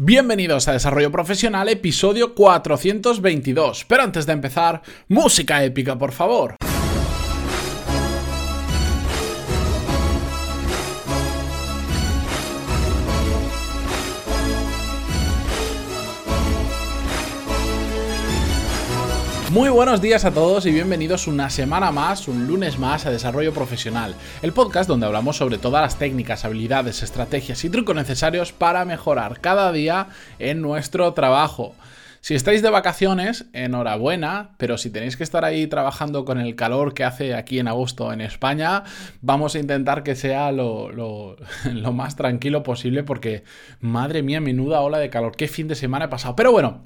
Bienvenidos a Desarrollo Profesional, episodio 422. Pero antes de empezar, música épica, por favor. Muy buenos días a todos y bienvenidos una semana más, un lunes más a Desarrollo Profesional, el podcast donde hablamos sobre todas las técnicas, habilidades, estrategias y trucos necesarios para mejorar cada día en nuestro trabajo. Si estáis de vacaciones, enhorabuena, pero si tenéis que estar ahí trabajando con el calor que hace aquí en agosto en España, vamos a intentar que sea lo, más tranquilo posible porque, madre mía, menuda ola de calor, qué fin de semana he pasado. Pero bueno,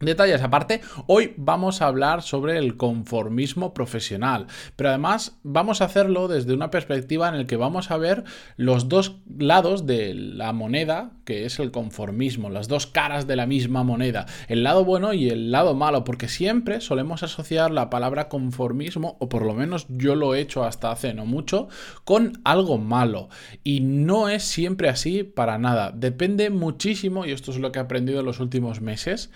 Detalles aparte, hoy vamos a hablar sobre el conformismo profesional, pero además vamos a hacerlo desde una perspectiva en la que vamos a ver los dos lados de la moneda, que es el conformismo, las dos caras de la misma moneda, el lado bueno y el lado malo, porque siempre solemos asociar la palabra conformismo, o por lo menos yo lo he hecho hasta hace no mucho, con algo malo. Y no es siempre así para nada, depende muchísimo, y esto es lo que he aprendido en los últimos meses,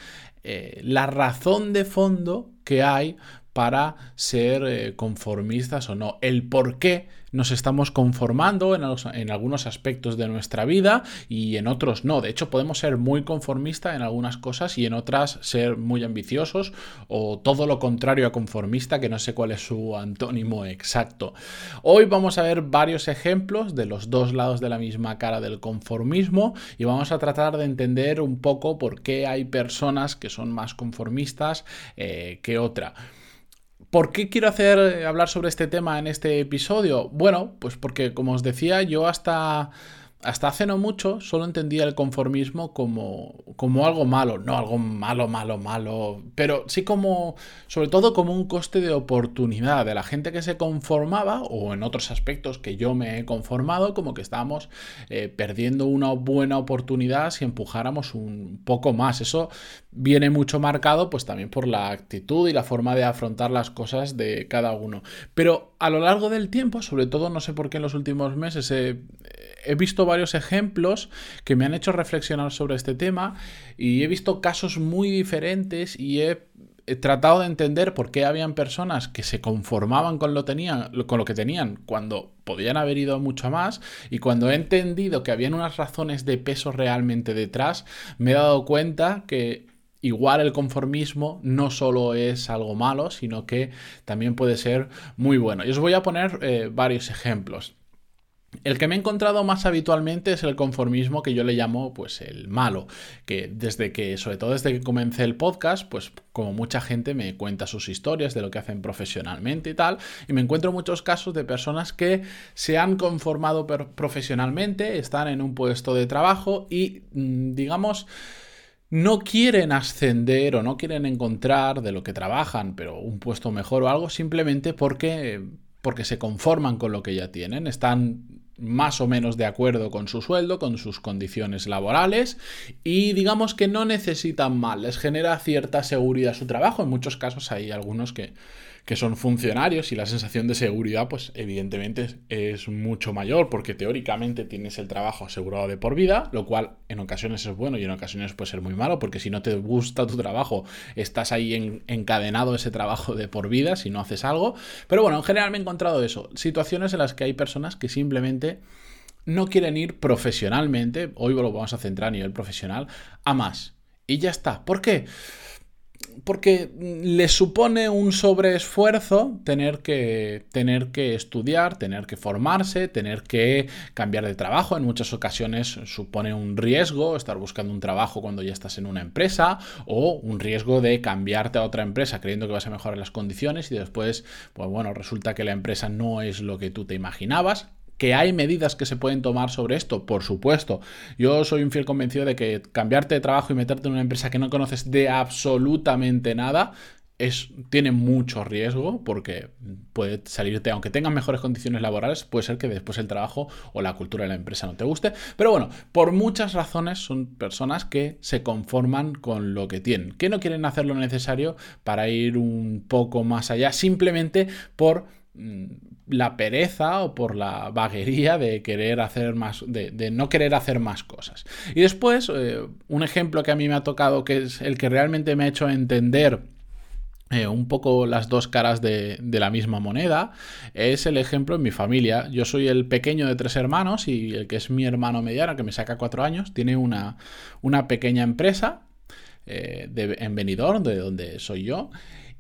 eh, la razón de fondo que hay para ser eh, conformistas o no, el por qué nos estamos conformando en, algunos aspectos de nuestra vida y en otros no. De hecho, podemos ser muy conformistas en algunas cosas y en otras ser muy ambiciosos o todo lo contrario a conformista, que no sé cuál es su antónimo exacto. Hoy vamos a ver varios ejemplos de los dos lados de la misma cara del conformismo y vamos a tratar de entender un poco por qué hay personas que son más conformistas eh, que otra. ¿Por qué quiero hacer eh, hablar sobre este tema en este episodio? Bueno, pues porque como os decía, yo hasta hasta hace no mucho solo entendía el conformismo como, como algo malo, no algo malo, malo, malo, pero sí como, sobre todo como un coste de oportunidad de la gente que se conformaba o en otros aspectos que yo me he conformado, como que estábamos eh, perdiendo una buena oportunidad si empujáramos un poco más. Eso viene mucho marcado pues también por la actitud y la forma de afrontar las cosas de cada uno. Pero a lo largo del tiempo, sobre todo no sé por qué en los últimos meses he he visto varios ejemplos que me han hecho reflexionar sobre este tema y he visto casos muy diferentes y he, tratado de entender por qué habían personas que se conformaban con lo, tenían, con lo que tenían cuando podían haber ido mucho más y cuando he entendido que habían unas razones de peso realmente detrás, me he dado cuenta que igual el conformismo no solo es algo malo, sino que también puede ser muy bueno. Y os voy a poner eh, varios ejemplos. El que me he encontrado más habitualmente es el conformismo que yo le llamo pues el malo, que desde que, sobre todo desde que comencé el podcast, pues como mucha gente me cuenta sus historias de lo que hacen profesionalmente y tal, y me encuentro muchos casos de personas que se han conformado profesionalmente, están en un puesto de trabajo y mm, digamos no quieren ascender o no quieren encontrar de lo que trabajan, pero un puesto mejor o algo, simplemente porque, porque se conforman con lo que ya tienen, están más o menos de acuerdo con su sueldo, con sus condiciones laborales y digamos que no necesitan mal, les genera cierta seguridad su trabajo. En muchos casos hay algunos que que son funcionarios y la sensación de seguridad pues evidentemente es, mucho mayor porque teóricamente tienes el trabajo asegurado de por vida, lo cual en ocasiones es bueno y en ocasiones puede ser muy malo porque si no te gusta tu trabajo estás ahí encadenado ese trabajo de por vida si no haces algo. Pero bueno, en general me he encontrado eso, situaciones en las que hay personas que simplemente no quieren ir profesionalmente, hoy lo vamos a centrar a nivel profesional, a más. Y ya está. ¿Por qué? Porque le supone un sobreesfuerzo tener que, tener que estudiar, tener que formarse, tener que cambiar de trabajo. En muchas ocasiones supone un riesgo estar buscando un trabajo cuando ya estás en una empresa o un riesgo de cambiarte a otra empresa creyendo que vas a mejorar las condiciones y después, pues bueno, resulta que la empresa no es lo que tú te imaginabas que hay medidas que se pueden tomar sobre esto, por supuesto. Yo soy un fiel convencido de que cambiarte de trabajo y meterte en una empresa que no conoces de absolutamente nada es, tiene mucho riesgo porque puede salirte, aunque tengas mejores condiciones laborales, puede ser que después el trabajo o la cultura de la empresa no te guste. Pero bueno, por muchas razones son personas que se conforman con lo que tienen, que no quieren hacer lo necesario para ir un poco más allá, simplemente por la pereza o por la vaguería de querer hacer más, de, no querer hacer más cosas. Y después, eh, un ejemplo que a mí me ha tocado, que es el que realmente me ha hecho entender eh, un poco las dos caras de, la misma moneda. Es el ejemplo en mi familia. Yo soy el pequeño de tres hermanos y el que es mi hermano mediano, que me saca cuatro años, tiene una, una pequeña empresa eh, de, en Benidorm, de donde soy yo.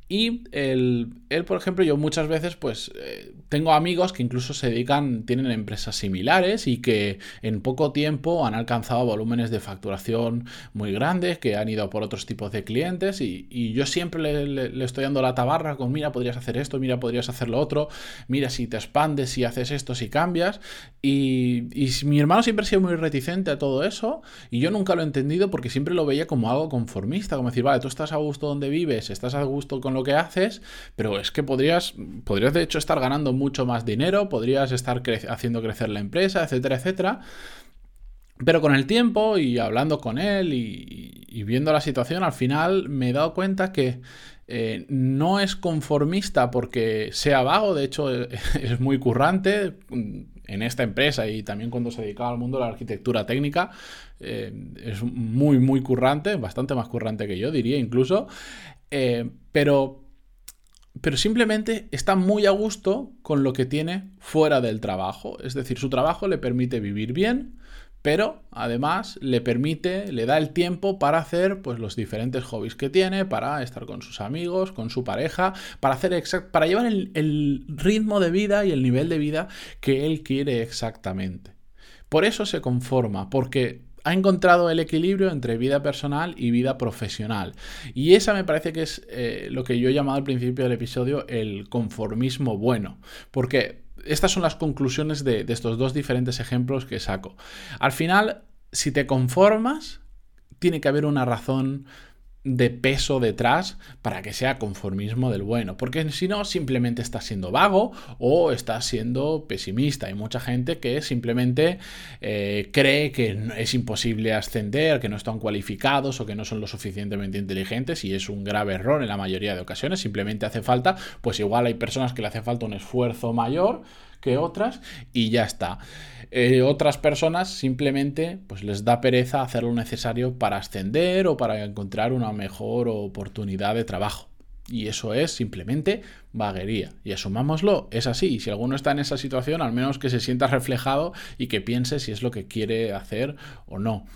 Y él, por ejemplo, yo muchas veces pues eh, tengo amigos que incluso se dedican, tienen empresas similares y que en poco tiempo han alcanzado volúmenes de facturación muy grandes, que han ido por otros tipos de clientes y, yo siempre le, estoy dando la tabarra con, mira, podrías hacer esto, mira, podrías hacer lo otro, mira, si te expandes, si haces esto, si cambias. Y, y mi hermano siempre ha sido muy reticente a todo eso y yo nunca lo he entendido porque siempre lo veía como algo conformista, como decir, vale, tú estás a gusto donde vives, estás a gusto con lo que haces, pero es que podrías, podrías de hecho estar ganando mucho más dinero, podrías estar haciendo crecer la empresa, etcétera, etcétera. Pero con el tiempo y hablando con él y, viendo la situación, al final me he dado cuenta que eh, no es conformista porque sea vago, de hecho es muy currante en esta empresa y también cuando se dedicaba al mundo de la arquitectura técnica, eh, es muy, muy currante, bastante más currante que yo, diría incluso. Eh, pero, pero simplemente está muy a gusto con lo que tiene fuera del trabajo. Es decir, su trabajo le permite vivir bien, pero además le permite, le da el tiempo para hacer pues, los diferentes hobbies que tiene, para estar con sus amigos, con su pareja, para, hacer para llevar el ritmo de vida y el nivel de vida que él quiere exactamente. Por eso se conforma, porque ha encontrado el equilibrio entre vida personal y vida profesional. Y esa me parece que es eh, lo que yo he llamado al principio del episodio el conformismo bueno. Porque estas son las conclusiones de, de estos dos diferentes ejemplos que saco. Al final, si te conformas, tiene que haber una razón de peso detrás para que sea conformismo del bueno, porque si no simplemente estás siendo vago o estás siendo pesimista. Hay mucha gente que simplemente eh, cree que es imposible ascender, que no están cualificados o que no son lo suficientemente inteligentes y es un grave error en la mayoría de ocasiones. Simplemente hace falta, pues igual hay personas que le hace falta un esfuerzo mayor que otras y ya está. Eh, otras personas simplemente pues les da pereza hacer lo necesario para ascender o para encontrar una mejor oportunidad de trabajo. Y eso es simplemente vaguería. Y asumámoslo, es así. Si alguno está en esa situación, al menos que se sienta reflejado y que piense si es lo que quiere hacer o no.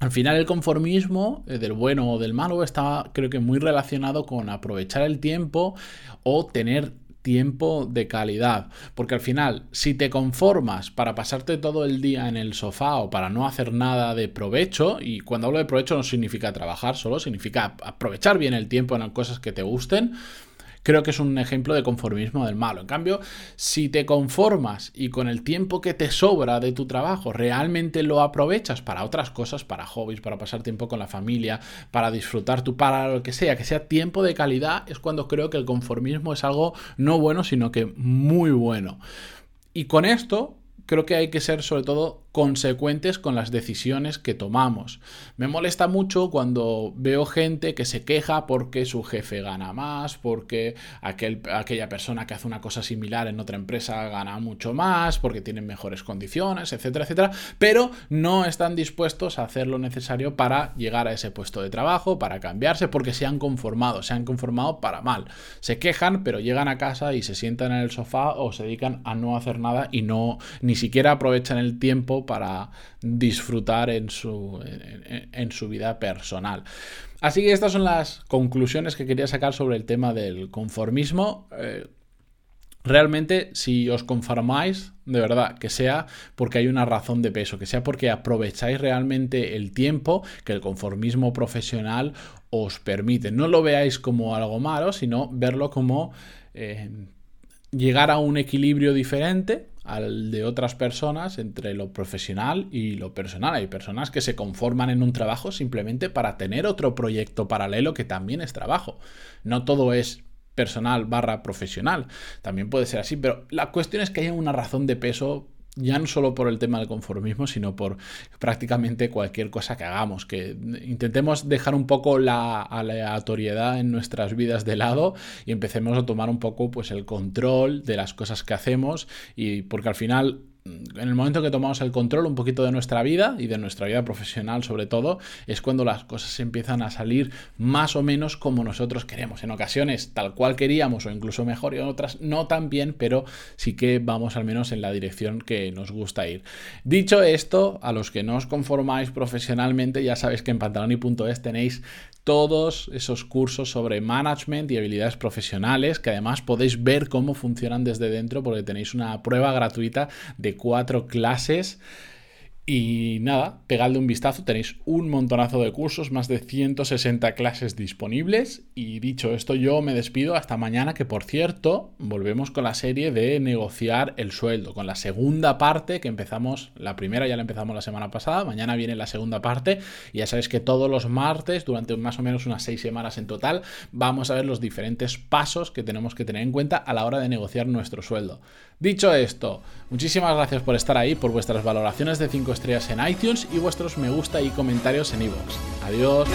Al final el conformismo eh, del bueno o del malo está creo que muy relacionado con aprovechar el tiempo o tener tiempo de calidad. Porque al final, si te conformas para pasarte todo el día en el sofá o para no hacer nada de provecho, y cuando hablo de provecho no significa trabajar solo, significa aprovechar bien el tiempo en cosas que te gusten, creo que es un ejemplo de conformismo del malo. En cambio, si te conformas y con el tiempo que te sobra de tu trabajo realmente lo aprovechas para otras cosas, para hobbies, para pasar tiempo con la familia, para disfrutar tu, para lo que sea, que sea tiempo de calidad, es cuando creo que el conformismo es algo no bueno, sino que muy bueno. Y con esto creo que hay que ser sobre todo consecuentes con las decisiones que tomamos. Me molesta mucho cuando veo gente que se queja porque su jefe gana más, porque aquel, aquella persona que hace una cosa similar en otra empresa gana mucho más, porque tienen mejores condiciones, etcétera, etcétera, pero no están dispuestos a hacer lo necesario para llegar a ese puesto de trabajo, para cambiarse, porque se han conformado, se han conformado para mal. Se quejan, pero llegan a casa y se sientan en el sofá o se dedican a no hacer nada y no ni siquiera aprovechan el tiempo para disfrutar en su, en, su vida personal. Así que estas son las conclusiones que quería sacar sobre el tema del conformismo. Eh, realmente, si os conformáis, de verdad, que sea porque hay una razón de peso, que sea porque aprovecháis realmente el tiempo que el conformismo profesional os permite. No lo veáis como algo malo, sino verlo como eh, llegar a un equilibrio diferente al de otras personas entre lo profesional y lo personal. Hay personas que se conforman en un trabajo simplemente para tener otro proyecto paralelo que también es trabajo. No todo es personal barra profesional. También puede ser así, pero la cuestión es que haya una razón de peso ya no solo por el tema del conformismo, sino por prácticamente cualquier cosa que hagamos, que intentemos dejar un poco la aleatoriedad en nuestras vidas de lado y empecemos a tomar un poco pues el control de las cosas que hacemos y porque al final en el momento que tomamos el control un poquito de nuestra vida y de nuestra vida profesional sobre todo, es cuando las cosas empiezan a salir más o menos como nosotros queremos. En ocasiones tal cual queríamos o incluso mejor y en otras no tan bien, pero sí que vamos al menos en la dirección que nos gusta ir. Dicho esto, a los que no os conformáis profesionalmente, ya sabéis que en pantaloni.es tenéis todos esos cursos sobre management y habilidades profesionales que además podéis ver cómo funcionan desde dentro porque tenéis una prueba gratuita de cuatro clases y nada, pegadle un vistazo, tenéis un montonazo de cursos, más de 160 clases disponibles. Y dicho esto, yo me despido hasta mañana, que por cierto, volvemos con la serie de negociar el sueldo, con la segunda parte que empezamos, la primera ya la empezamos la semana pasada, mañana viene la segunda parte. Y ya sabéis que todos los martes, durante más o menos unas seis semanas en total, vamos a ver los diferentes pasos que tenemos que tener en cuenta a la hora de negociar nuestro sueldo. Dicho esto, muchísimas gracias por estar ahí, por vuestras valoraciones de 5 estrellas en iTunes y vuestros me gusta y comentarios en iVoox. Adiós.